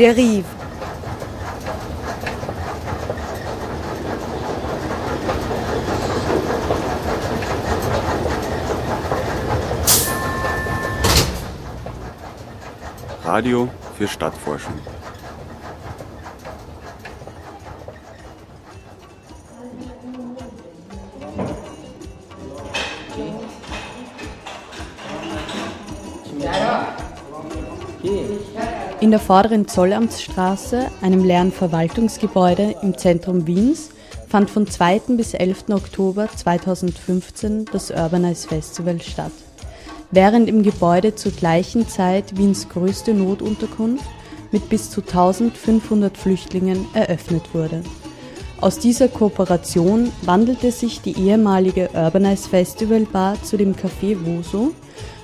Derive. Radio für Stadtforschung. In der vorderen Zollamtsstraße, einem leeren Verwaltungsgebäude im Zentrum Wiens, fand von 2. bis 11. Oktober 2015 das Urbanize Festival statt. Während im Gebäude zur gleichen Zeit Wiens größte Notunterkunft mit bis zu 1500 Flüchtlingen eröffnet wurde. Aus dieser Kooperation wandelte sich die ehemalige Urbanize Festival Bar zu dem Café Voso,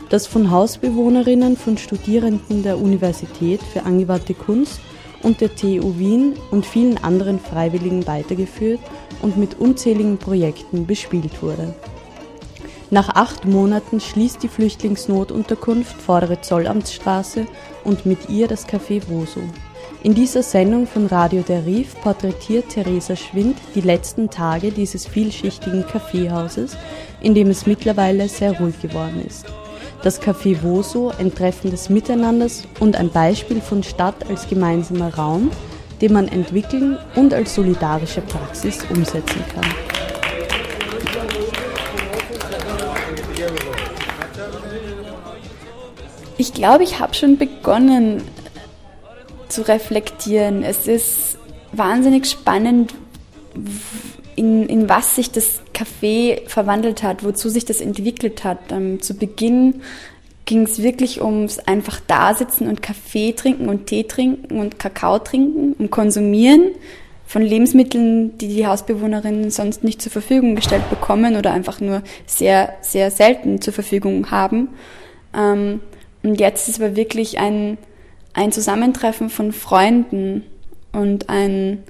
das von Hausbewohnerinnen von Studierenden der Universität für angewandte Kunst und der TU Wien und vielen anderen Freiwilligen weitergeführt und mit unzähligen Projekten bespielt wurde. Nach acht Monaten schließt die Flüchtlingsnotunterkunft Vordere Zollamtsstraße und mit ihr das Café Voso. In dieser Sendung von Radio der Rief porträtiert Theresa Schwind die letzten Tage dieses vielschichtigen Kaffeehauses, in dem es mittlerweile sehr ruhig geworden ist. Das Café Voso, ein Treffen des Miteinanders und ein Beispiel von Stadt als gemeinsamer Raum, den man entwickeln und als solidarische Praxis umsetzen kann. Ich glaube, ich habe schon begonnen zu reflektieren. Es ist wahnsinnig spannend, in, in was sich das Café verwandelt hat, wozu sich das entwickelt hat. Ähm, zu Beginn ging es wirklich ums einfach Dasitzen und Kaffee trinken und Tee trinken und Kakao trinken, um Konsumieren von Lebensmitteln, die die Hausbewohnerinnen sonst nicht zur Verfügung gestellt bekommen oder einfach nur sehr, sehr selten zur Verfügung haben. Ähm, und jetzt ist aber wirklich ein, ein Zusammentreffen von Freunden und ein,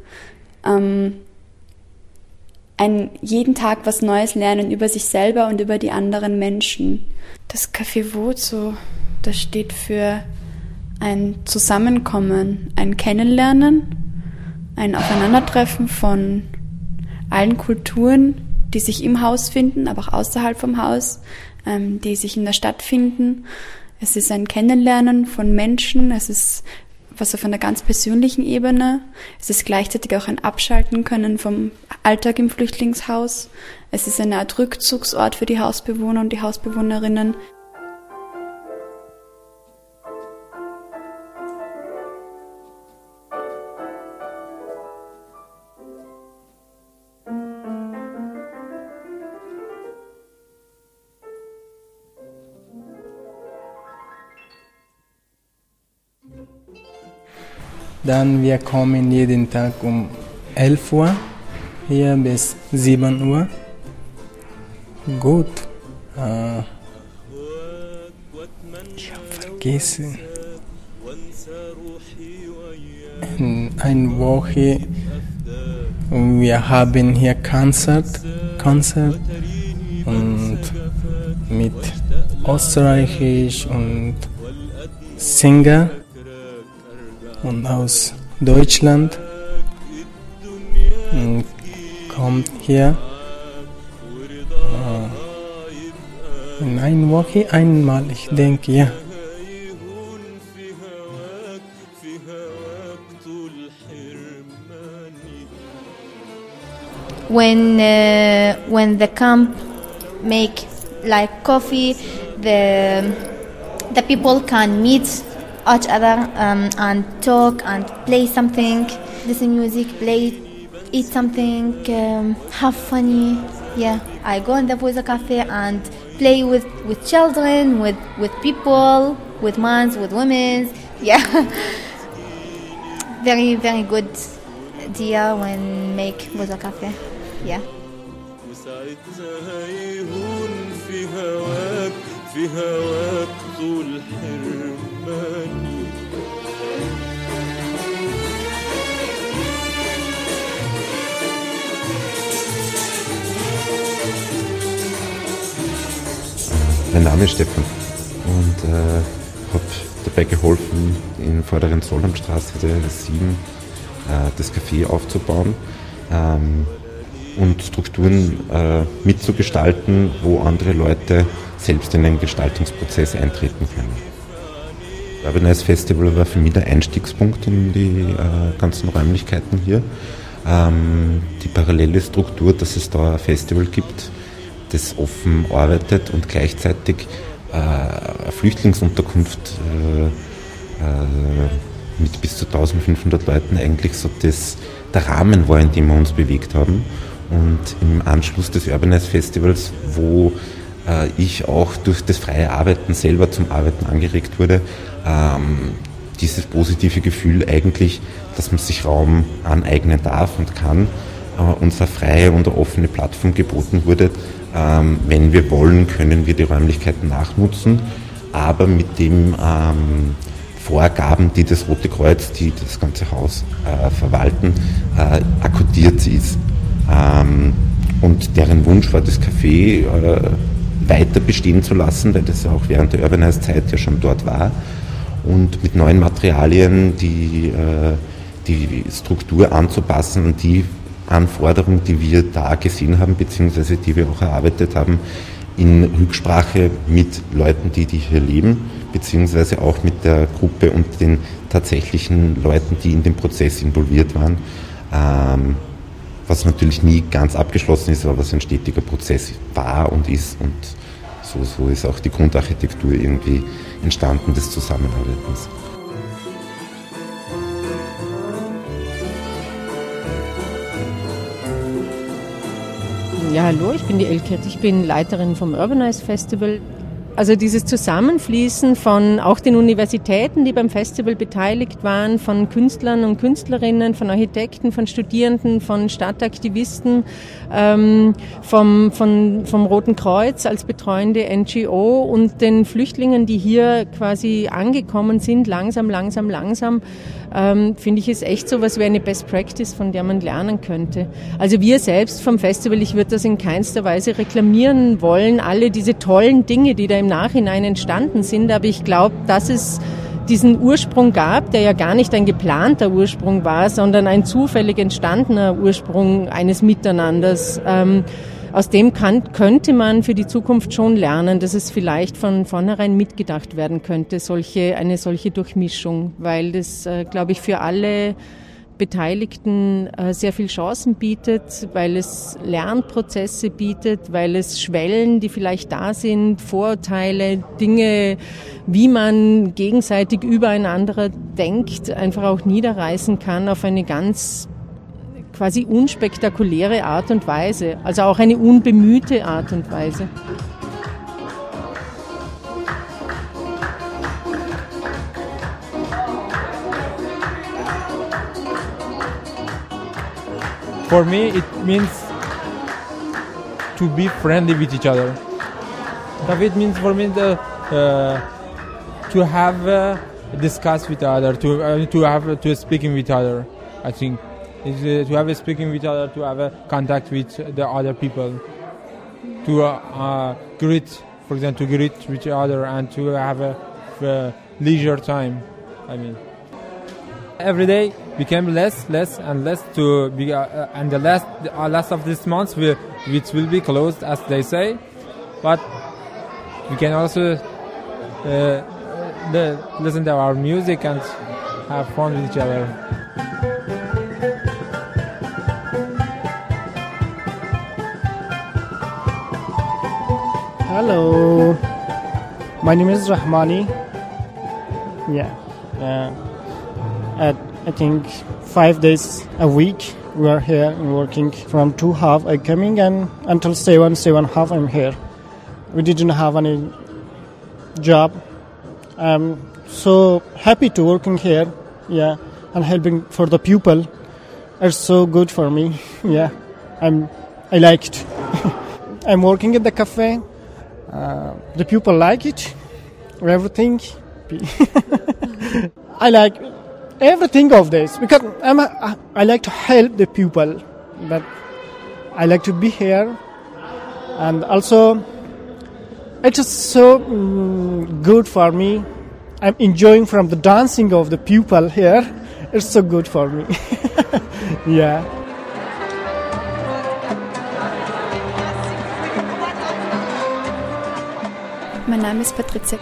ähm, ein jeden Tag was Neues lernen über sich selber und über die anderen Menschen. Das Café Wozo, das steht für ein Zusammenkommen, ein Kennenlernen, ein Aufeinandertreffen von allen Kulturen, die sich im Haus finden, aber auch außerhalb vom Haus, ähm, die sich in der Stadt finden. Es ist ein Kennenlernen von Menschen, es ist was auf einer ganz persönlichen Ebene. Es ist gleichzeitig auch ein Abschalten können vom Alltag im Flüchtlingshaus. Es ist eine Art Rückzugsort für die Hausbewohner und die Hausbewohnerinnen. Dann wir kommen jeden Tag um 11 Uhr hier bis 7 Uhr. Gut. Äh, ich habe vergessen. In einer Woche wir haben hier Konzert, Konzert und mit Österreichisch und Singer und aus Deutschland kommt hier äh, in einer Woche einmal, ich denke, ja. When uh, when the camp make like coffee, the the people can meet each other um, and talk and play something, listen music, play, eat something, um, have funny. Yeah, I go in the Voice Cafe and play with, with children, with, with people, with mans, with women. Yeah, very very good idea when make Voice Cafe. Yeah. في هواك في هواك طول Mein Name ist Stefan und äh, habe dabei geholfen, in vorderen Solheimstraße 7 äh, das Café aufzubauen ähm, und Strukturen äh, mitzugestalten, wo andere Leute selbst in den Gestaltungsprozess eintreten können. Urbanize Festival war für mich der Einstiegspunkt in die äh, ganzen Räumlichkeiten hier. Ähm, die parallele Struktur, dass es da ein Festival gibt, das offen arbeitet und gleichzeitig äh, eine Flüchtlingsunterkunft äh, äh, mit bis zu 1500 Leuten eigentlich so das, der Rahmen war, in dem wir uns bewegt haben. Und im Anschluss des Urbanize Festivals, wo ich auch durch das freie Arbeiten selber zum Arbeiten angeregt wurde, ähm, dieses positive Gefühl eigentlich, dass man sich Raum aneignen darf und kann, äh, unsere freie und offene Plattform geboten wurde. Ähm, wenn wir wollen, können wir die Räumlichkeiten nachnutzen, aber mit dem ähm, Vorgaben, die das Rote Kreuz, die das ganze Haus äh, verwalten, äh, akkodiert ist. Und deren Wunsch war, das Café äh, weiter bestehen zu lassen, weil das ja auch während der Urbanize-Zeit ja schon dort war. Und mit neuen Materialien die, äh, die Struktur anzupassen und die Anforderungen, die wir da gesehen haben, beziehungsweise die wir auch erarbeitet haben, in Rücksprache mit Leuten, die, die hier leben, beziehungsweise auch mit der Gruppe und den tatsächlichen Leuten, die in dem Prozess involviert waren, ähm, was natürlich nie ganz abgeschlossen ist, aber was ein stetiger Prozess war und ist und so, so ist auch die Grundarchitektur irgendwie entstanden des Zusammenarbeitens. Ja, hallo, ich bin die Elke, ich bin Leiterin vom Urbanize Festival. Also dieses Zusammenfließen von auch den Universitäten, die beim Festival beteiligt waren, von Künstlern und Künstlerinnen, von Architekten, von Studierenden, von Stadtaktivisten, ähm, vom, von, vom Roten Kreuz als betreuende NGO und den Flüchtlingen, die hier quasi angekommen sind, langsam, langsam, langsam, ähm, finde ich es echt so was wie eine Best Practice, von der man lernen könnte. Also wir selbst vom Festival, ich würde das in keinster Weise reklamieren wollen, alle diese tollen Dinge, die da im Nachhinein entstanden sind, aber ich glaube, dass es diesen Ursprung gab, der ja gar nicht ein geplanter Ursprung war, sondern ein zufällig entstandener Ursprung eines Miteinanders. Ähm, aus dem kann, könnte man für die Zukunft schon lernen, dass es vielleicht von vornherein mitgedacht werden könnte, solche, eine solche Durchmischung, weil das, äh, glaube ich, für alle Beteiligten äh, sehr viel Chancen bietet, weil es Lernprozesse bietet, weil es Schwellen, die vielleicht da sind, Vorurteile, Dinge, wie man gegenseitig übereinander denkt, einfach auch niederreißen kann auf eine ganz quasi unspektakuläre Art und Weise, also auch eine unbemühte Art und Weise. For me, it means to be friendly with each other. It means for me the, uh, to have uh, discuss with other, to uh, to have to speaking with other. I think is uh, to have a speaking with other, to have a contact with the other people, to uh, uh, greet, for example, to greet each other and to have a, a leisure time. I mean, every day became less, less, and less to be, uh, uh, and the last, uh, last of this month, will, which will be closed, as they say, but we can also uh, listen to our music and have fun with each other. Hello, my name is Rahmani. Yeah, uh, at I think five days a week we are here working from two half I coming and until seven seven half I'm here. We didn't have any job. I'm so happy to working here. Yeah, and helping for the people. It's so good for me. Yeah, I'm I like it. I'm working at the cafe. Uh, the people like it, everything. I like everything of this because I'm a, I like to help the people, but I like to be here, and also it's so mm, good for me. I'm enjoying from the dancing of the people here. It's so good for me. yeah. Mein Name ist Patricia.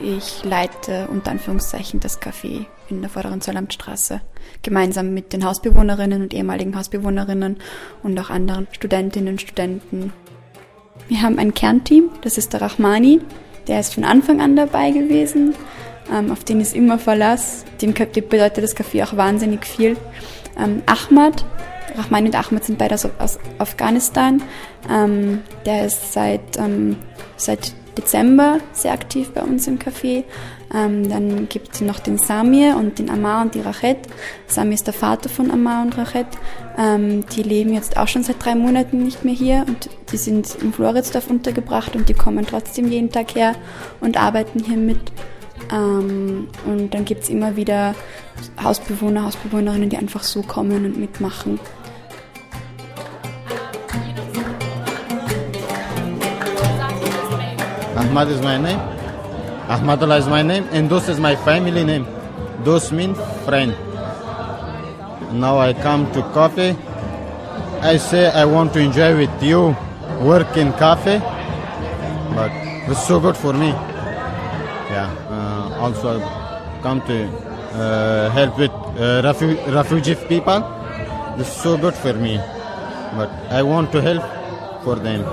Ich leite unter Anführungszeichen das Café in der vorderen Zollamtstraße, gemeinsam mit den Hausbewohnerinnen und ehemaligen Hausbewohnerinnen und auch anderen Studentinnen und Studenten. Wir haben ein Kernteam, das ist der Rahmani, der ist von Anfang an dabei gewesen, ähm, auf den ist immer Verlass, dem bedeutet das Café auch wahnsinnig viel. Ähm, Ahmad, Rahmani und Ahmad sind beide aus, Afghanistan, ähm, der ist seit, seit Dezember sehr aktiv bei uns im Café. Ähm, dann gibt es noch den Samir und den Amar und die Rachet. Samir ist der Vater von Amar und Rachet. Ähm, die leben jetzt auch schon seit drei Monaten nicht mehr hier und die sind im Floridsdorf untergebracht und die kommen trotzdem jeden Tag her und arbeiten hier mit. Ähm, und dann gibt es immer wieder Hausbewohner, Hausbewohnerinnen, die einfach so kommen und mitmachen. Ahmad is my name. Ahmadullah is my name, and Dos is my family name. Dos means friend. Now I come to coffee. I say I want to enjoy with you, work in cafe, but it's so good for me. Yeah. Uh, also come to uh, help with uh, refu- refugee people. It's so good for me, but I want to help for them.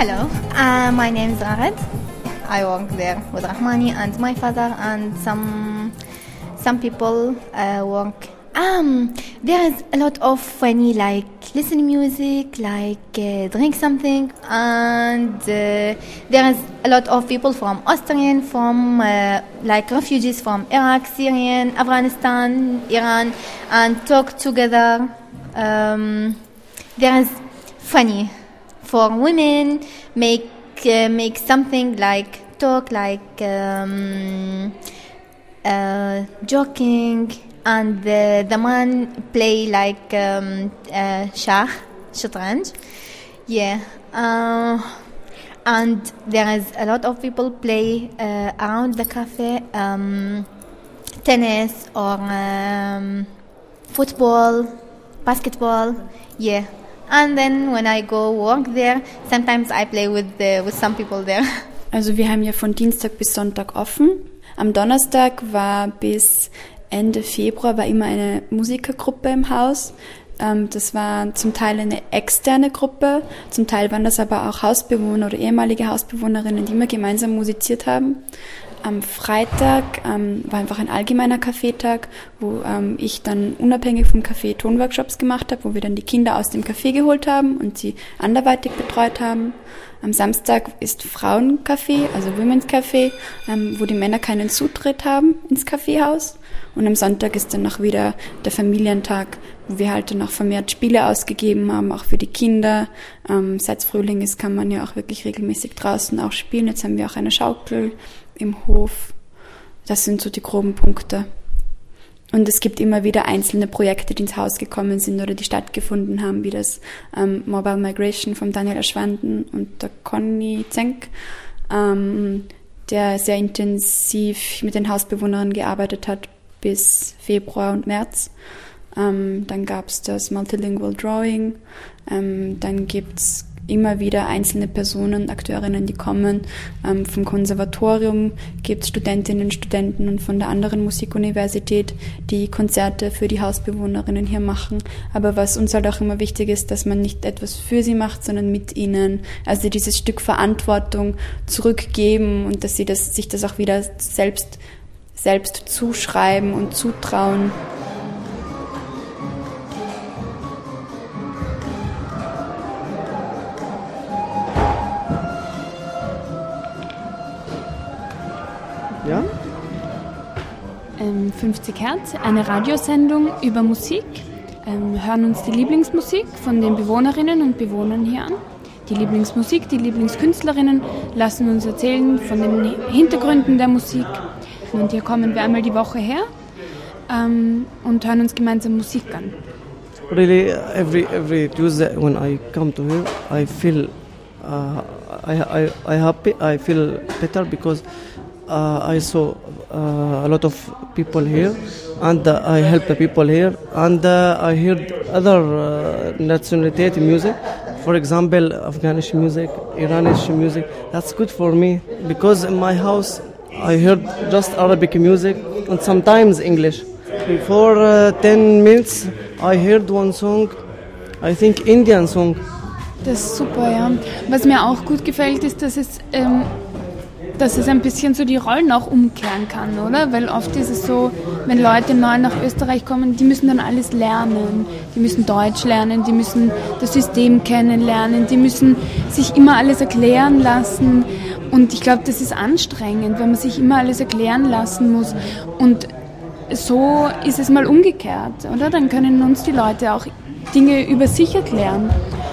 Hello, uh, my name is Arad. I work there with Rahmani and my father and some some people uh, work. Um, there is a lot of funny like listen music, like uh, drink something, and uh, there is a lot of people from Austrian, from uh, like refugees from Iraq, Syrian, Afghanistan, Iran, and talk together. Um, there is funny for women make uh, make something like talk like um, uh, joking and the, the man play like um, uh, shah shatranj. Yeah uh, and there is a lot of people play uh, around the cafe um, tennis or um, football basketball. Yeah and then when I go work there, sometimes I play with the, with some people there. Also wir haben ja von Dienstag bis Sonntag offen. Am Donnerstag war bis Ende Februar war immer eine Musikergruppe im Haus. Ähm, das war zum Teil eine externe Gruppe, zum Teil waren das aber auch Hausbewohner oder ehemalige Hausbewohnerinnen, die immer gemeinsam musiziert haben. Am Freitag ähm, war einfach ein allgemeiner Kaffeetag, wo ähm, ich dann unabhängig vom Café Tonworkshops gemacht habe, wo wir dann die Kinder aus dem Café geholt haben und sie anderweitig betreut haben. Am Samstag ist Frauencafé, also Women's Café, ähm, wo die Männer keinen Zutritt haben ins Kaffeehaus. Und am Sonntag ist dann noch wieder der Familientag, wo wir halt dann auch vermehrt Spiele ausgegeben haben, auch für die Kinder. Ähm, seit Frühling ist, kann man ja auch wirklich regelmäßig draußen auch spielen. Jetzt haben wir auch eine Schaukel im Hof. Das sind so die groben Punkte. Und es gibt immer wieder einzelne Projekte, die ins Haus gekommen sind oder die stattgefunden haben, wie das ähm, Mobile Migration von Daniel Aschwanden und der Conny Zenk, ähm, der sehr intensiv mit den Hausbewohnern gearbeitet hat bis Februar und März. Ähm, dann gab es das Multilingual Drawing. Ähm, dann gibt's immer wieder einzelne Personen, Akteurinnen, die kommen. Ähm, vom Konservatorium gibt es Studentinnen und Studenten und von der anderen Musikuniversität, die Konzerte für die Hausbewohnerinnen hier machen. Aber was uns halt auch immer wichtig ist, dass man nicht etwas für sie macht, sondern mit ihnen. Also dieses Stück Verantwortung zurückgeben und dass sie das, sich das auch wieder selbst, selbst zuschreiben und zutrauen. 50 Hertz, eine Radiosendung über Musik. Ähm, hören uns die Lieblingsmusik von den Bewohnerinnen und Bewohnern hier an. Die Lieblingsmusik, die Lieblingskünstlerinnen lassen uns erzählen von den Hintergründen der Musik. Und hier kommen wir einmal die Woche her ähm, und hören uns gemeinsam Musik an. Really, every every Tuesday when I come to here, I feel uh, I, I I happy. I feel better because uh, I saw uh, a lot of people here, and uh, I help the people here, and uh, I heard other uh, nationality music. For example, Afghanish music, Iranish music. That's good for me because in my house I heard just Arabic music and sometimes English. Before uh, 10 minutes, I heard one song, I think Indian song. Ist super, ja. Was mir auch gut gefällt, ist, dass es, ähm, dass es ein bisschen so die Rollen auch umkehren kann, oder? Weil oft ist es so, wenn Leute neu nach Österreich kommen, die müssen dann alles lernen. Die müssen Deutsch lernen, die müssen das System kennenlernen, die müssen sich immer alles erklären lassen. Und ich glaube, das ist anstrengend, wenn man sich immer alles erklären lassen muss. Und so ist es mal umgekehrt, oder? Dann können uns die Leute auch Dinge über sich erklären.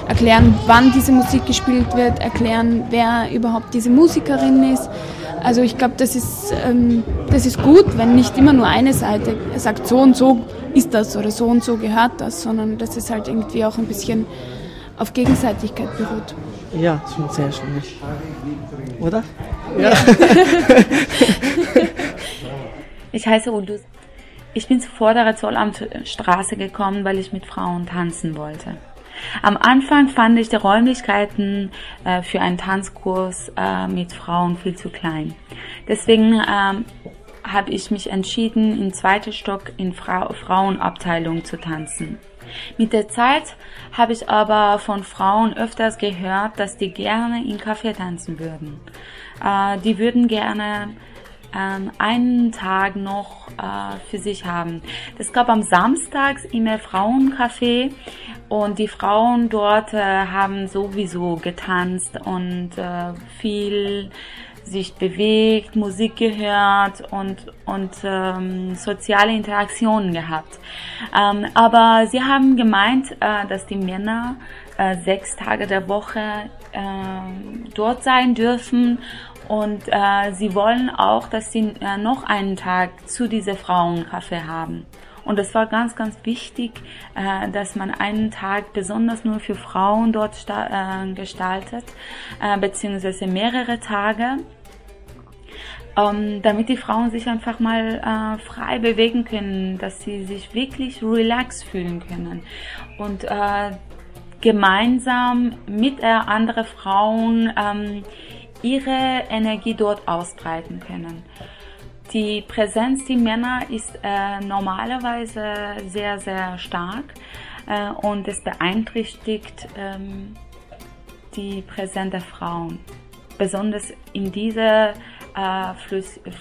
Erklären, wann diese Musik gespielt wird, erklären, wer überhaupt diese Musikerin ist. Also ich glaube, das, ist, ähm, das ist gut, wenn nicht immer nur eine Seite sagt, so und so ist das oder so und so gehört das, sondern dass es halt irgendwie auch ein bisschen auf Gegenseitigkeit beruht. Ja, schon sehr schön. Oder? Ja. Ich heiße Udus. Ich bin zur Vorderer Zollamtstraße gekommen, weil ich mit Frauen tanzen wollte. Am Anfang fand ich die Räumlichkeiten äh, für einen Tanzkurs äh, mit Frauen viel zu klein. Deswegen ähm, habe ich mich entschieden, im zweiten Stock in Fra Frauenabteilung zu tanzen. Mit der Zeit habe ich aber von Frauen öfters gehört, dass die gerne in Café tanzen würden. Äh, die würden gerne ähm, einen Tag noch äh, für sich haben. Das gab am Samstags immer Frauencafé und die Frauen dort äh, haben sowieso getanzt und äh, viel sich bewegt, Musik gehört und, und ähm, soziale Interaktionen gehabt. Ähm, aber sie haben gemeint, äh, dass die Männer äh, sechs Tage der Woche äh, dort sein dürfen und äh, sie wollen auch, dass sie äh, noch einen Tag zu dieser Frauencafé haben. Und es war ganz, ganz wichtig, äh, dass man einen Tag besonders nur für Frauen dort äh, gestaltet, äh, beziehungsweise mehrere Tage. Ähm, damit die Frauen sich einfach mal äh, frei bewegen können, dass sie sich wirklich relaxed fühlen können und äh, gemeinsam mit äh, anderen Frauen ähm, ihre Energie dort ausbreiten können. Die Präsenz der Männer ist äh, normalerweise sehr, sehr stark äh, und es beeinträchtigt ähm, die Präsenz der Frauen, besonders in dieser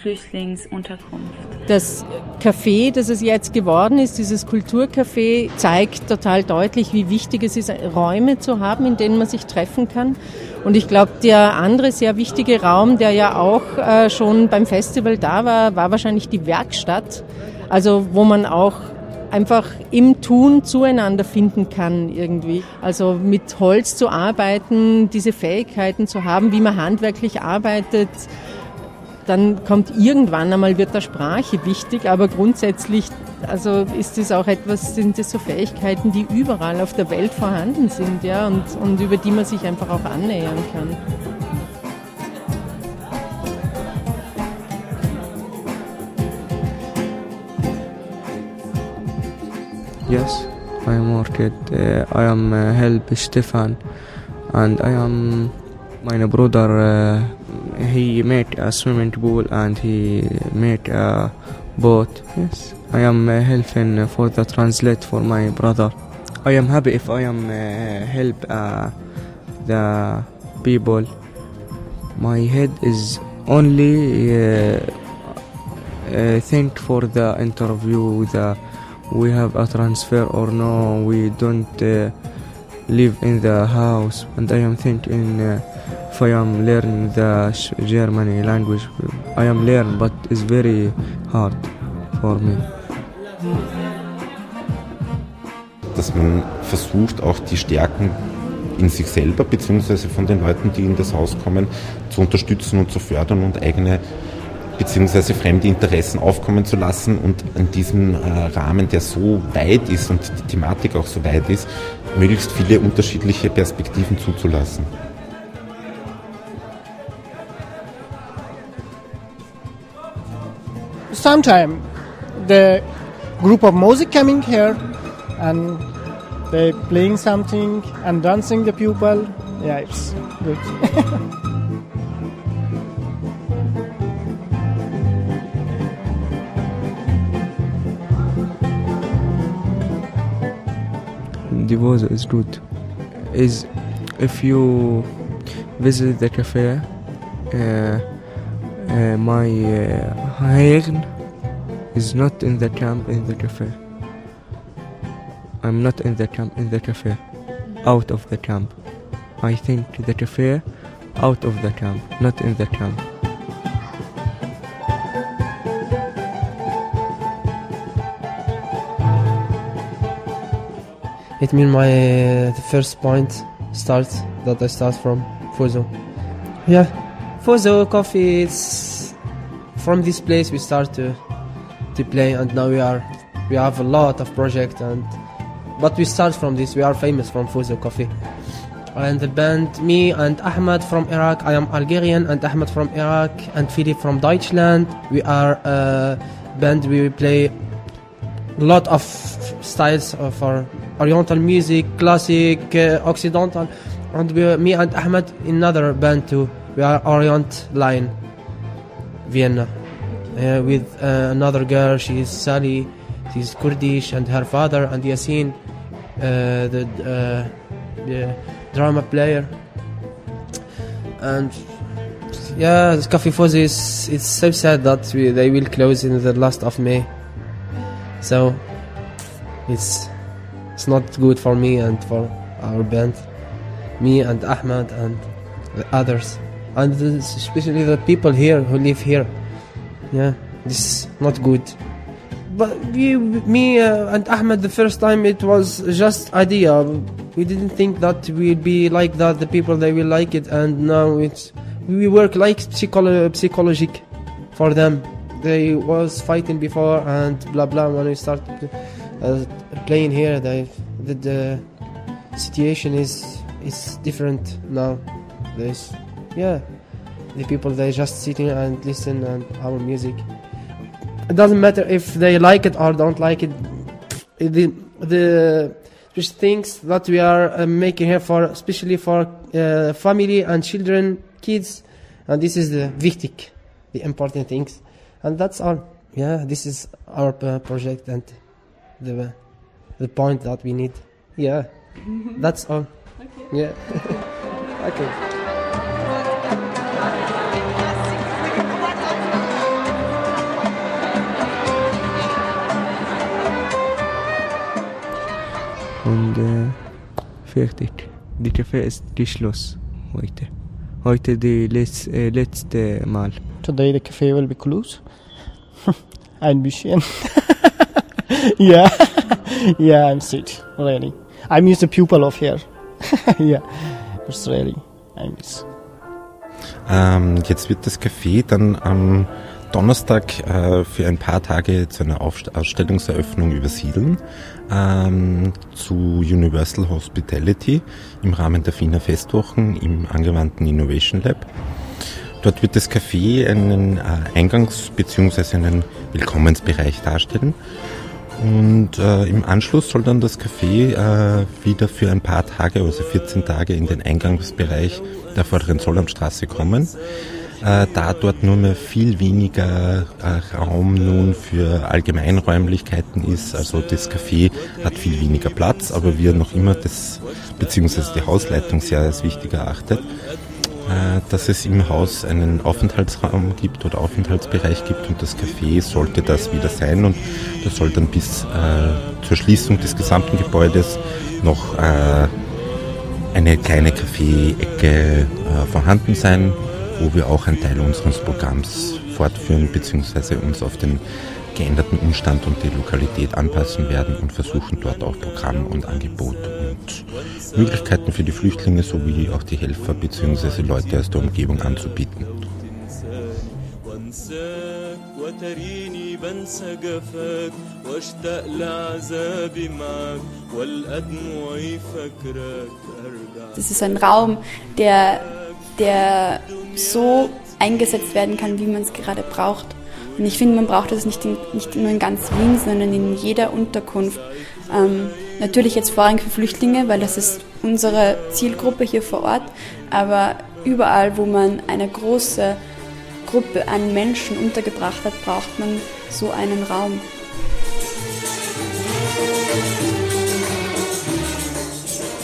Flüchtlingsunterkunft. Das Café, das es jetzt geworden ist, dieses Kulturcafé, zeigt total deutlich, wie wichtig es ist, Räume zu haben, in denen man sich treffen kann. Und ich glaube, der andere sehr wichtige Raum, der ja auch äh, schon beim Festival da war, war wahrscheinlich die Werkstatt. Also wo man auch einfach im Tun zueinander finden kann irgendwie. Also mit Holz zu arbeiten, diese Fähigkeiten zu haben, wie man handwerklich arbeitet, dann kommt irgendwann einmal wird der Sprache wichtig, aber grundsätzlich also ist es auch etwas, sind es so Fähigkeiten, die überall auf der Welt vorhanden sind, ja, und, und über die man sich einfach auch annähern kann. Yes, I am working. Uh, I am uh, help Stefan, and I am my brother. Uh, he made a swimming pool and he made a boat. Yes, I am uh, helping for the translate for my brother. I am happy if I am uh, help uh, the people. My head is only uh, think for the interview the we have a transfer or no we don't uh, live in the house and I am thinking uh, if I am learning the Germany language I am learn but it's very hard for me. Dass man versucht auch die Stärken in sich selber beziehungsweise von den Leuten, die in das Haus kommen, zu unterstützen und zu fördern und eigene beziehungsweise fremde Interessen aufkommen zu lassen und in diesem äh, Rahmen, der so weit ist und die Thematik auch so weit ist, möglichst viele unterschiedliche Perspektiven zuzulassen. Sometime the group of music coming here and they playing something and dancing the people. Yeah, it's good. weather is good. Is if you visit the cafe, uh, uh, my uh, hair is not in the camp in the cafe. I'm not in the camp in the cafe, out of the camp. I think the cafe out of the camp, not in the camp. It means my uh, the first point starts that I start from Fozo. Yeah, Fozo coffee. It's from this place we start to to play, and now we are we have a lot of project and but we start from this. We are famous from Fozo coffee. And the band, me and Ahmed from Iraq. I am Algerian and Ahmed from Iraq and Philip from Deutschland. We are a band. We play a lot of styles of our Oriental music, classic, uh, Occidental, and we, me and Ahmed another band too. We are Orient Line, Vienna, uh, with uh, another girl. She is Sally. She's Kurdish, and her father and Yasin, uh, the uh, the drama player. And yeah, Cafe Fuzzy is it's so sad that we, they will close in the last of May. So it's it's not good for me and for our band, me and Ahmed and the others, and especially the people here who live here. Yeah, this is not good. But we, me uh, and Ahmed, the first time it was just idea. We didn't think that we'd be like that. The people they will like it, and now it's we work like psycholo- psychologic for them. They was fighting before and blah blah. When we start uh, playing here, they, the, the situation is is different now. There's yeah, the people they just sitting and listen and our music. It doesn't matter if they like it or don't like it. The the just things that we are uh, making here for, especially for uh, family and children, kids, and this is the wichtig, the important things, and that's all. Yeah, this is our uh, project and the the point that we need. Yeah, that's all. Yeah. okay. Und äh, fertig. Die Kaffee ist geschlossen heute. Heute die letz, äh, letzte Mal. Today the cafe will be closed. Ein bisschen. yeah, yeah, I'm sick really. I miss the people of here. yeah, it's really I miss. Ähm, jetzt wird das Café dann am Donnerstag äh, für ein paar Tage zu einer Aufst Ausstellungseröffnung übersiedeln ähm, zu Universal Hospitality im Rahmen der Wiener Festwochen im angewandten Innovation Lab. Dort wird das Café einen äh, Eingangs- bzw. einen Willkommensbereich darstellen. Und äh, im Anschluss soll dann das Café äh, wieder für ein paar Tage, also 14 Tage, in den Eingangsbereich der vorderen Zollamtstraße kommen. Äh, da dort nur mehr viel weniger äh, Raum nun für Allgemeinräumlichkeiten ist. Also das Café hat viel weniger Platz, aber wir noch immer das, beziehungsweise die Hausleitung sehr als wichtig erachtet, äh, dass es im Haus einen Aufenthaltsraum gibt oder Aufenthaltsbereich gibt und das Café sollte das wieder sein und das soll dann bis äh, zur Schließung des gesamten Gebäudes noch äh, eine kleine Kaffee-Ecke äh, vorhanden sein, wo wir auch einen Teil unseres Programms fortführen bzw. uns auf den geänderten Umstand und die Lokalität anpassen werden und versuchen dort auch Programm und Angebot und Möglichkeiten für die Flüchtlinge sowie auch die Helfer bzw. Leute aus der Umgebung anzubieten. أنساك وتريني بنسى جفاك واشتاق لعذابي معك والقى دموعي فاكراك أرجع Das ist ein Raum, der, der so eingesetzt werden kann, wie man es gerade braucht. Und ich finde, man braucht das nicht, nicht nur in ganz Wien, sondern in jeder Unterkunft. Ähm, natürlich jetzt vorrangig für Flüchtlinge, weil das ist unsere Zielgruppe hier vor Ort, aber überall, wo man eine große Gruppe an Menschen untergebracht hat, braucht man so einen Raum.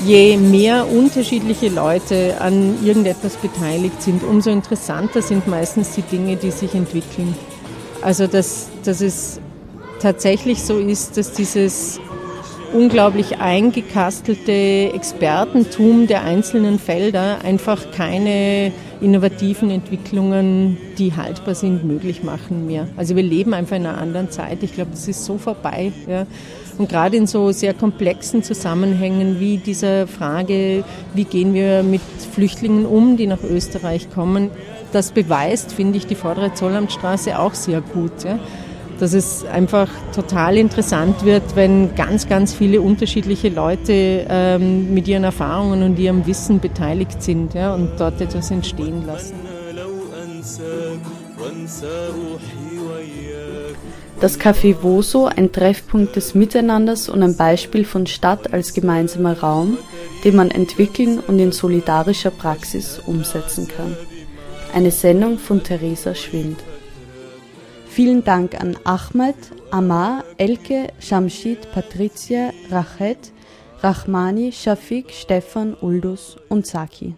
Je mehr unterschiedliche Leute an irgendetwas beteiligt sind, umso interessanter sind meistens die Dinge, die sich entwickeln. Also dass, dass es tatsächlich so ist, dass dieses unglaublich eingekastelte Expertentum der einzelnen Felder einfach keine innovativen Entwicklungen, die haltbar sind, möglich machen mehr. Also wir leben einfach in einer anderen Zeit. Ich glaube, das ist so vorbei. Ja. Und gerade in so sehr komplexen Zusammenhängen wie dieser Frage, wie gehen wir mit Flüchtlingen um, die nach Österreich kommen, das beweist, finde ich, die vordere Zollamtstraße auch sehr gut. Ja dass es einfach total interessant wird, wenn ganz, ganz viele unterschiedliche Leute ähm, mit ihren Erfahrungen und ihrem Wissen beteiligt sind ja, und dort etwas entstehen lassen. Das Café Voso, ein Treffpunkt des Miteinanders und ein Beispiel von Stadt als gemeinsamer Raum, den man entwickeln und in solidarischer Praxis umsetzen kann. Eine Sendung von Theresa Schwind. Vielen Dank an Ahmed, Amar, Elke, Shamshid, Patricia, Rachet, Rahmani, Shafiq, Stefan, Uldus und Saki.